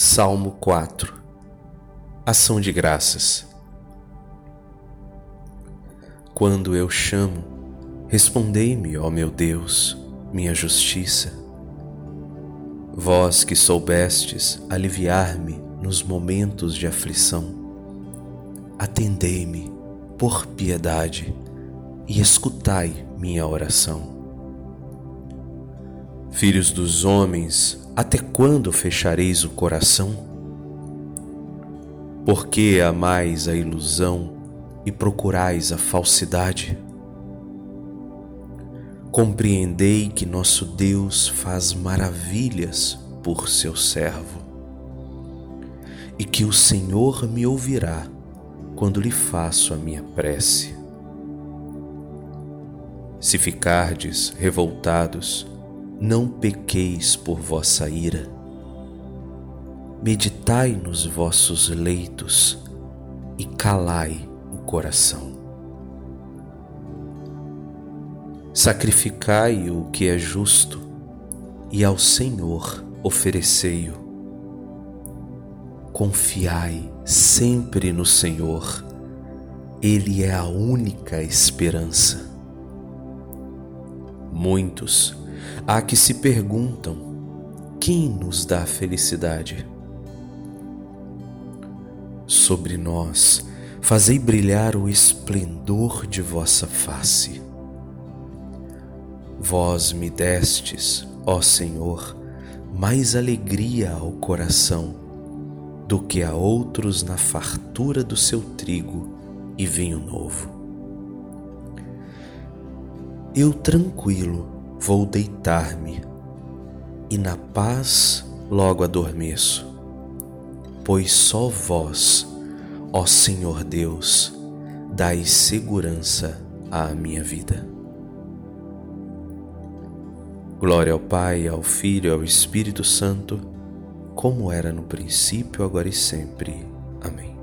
Salmo 4 Ação de Graças Quando eu chamo, respondei-me, ó meu Deus, minha justiça. Vós que soubestes aliviar-me nos momentos de aflição, atendei-me por piedade e escutai minha oração. Filhos dos homens, até quando fechareis o coração? Por que amais a ilusão e procurais a falsidade? Compreendei que nosso Deus faz maravilhas por seu servo e que o Senhor me ouvirá quando lhe faço a minha prece. Se ficardes revoltados, não pequeis por vossa ira. Meditai nos vossos leitos e calai o coração. Sacrificai o que é justo e ao Senhor oferecei-o. Confiai sempre no Senhor, Ele é a única esperança. Muitos Há que se perguntam: quem nos dá felicidade? Sobre nós, fazei brilhar o esplendor de vossa face. Vós me destes, ó Senhor, mais alegria ao coração do que a outros na fartura do seu trigo e vinho novo. Eu tranquilo vou deitar-me e na paz logo adormeço, pois só vós, ó Senhor Deus, dais segurança à minha vida. Glória ao Pai, ao Filho e ao Espírito Santo, como era no princípio, agora e sempre. Amém.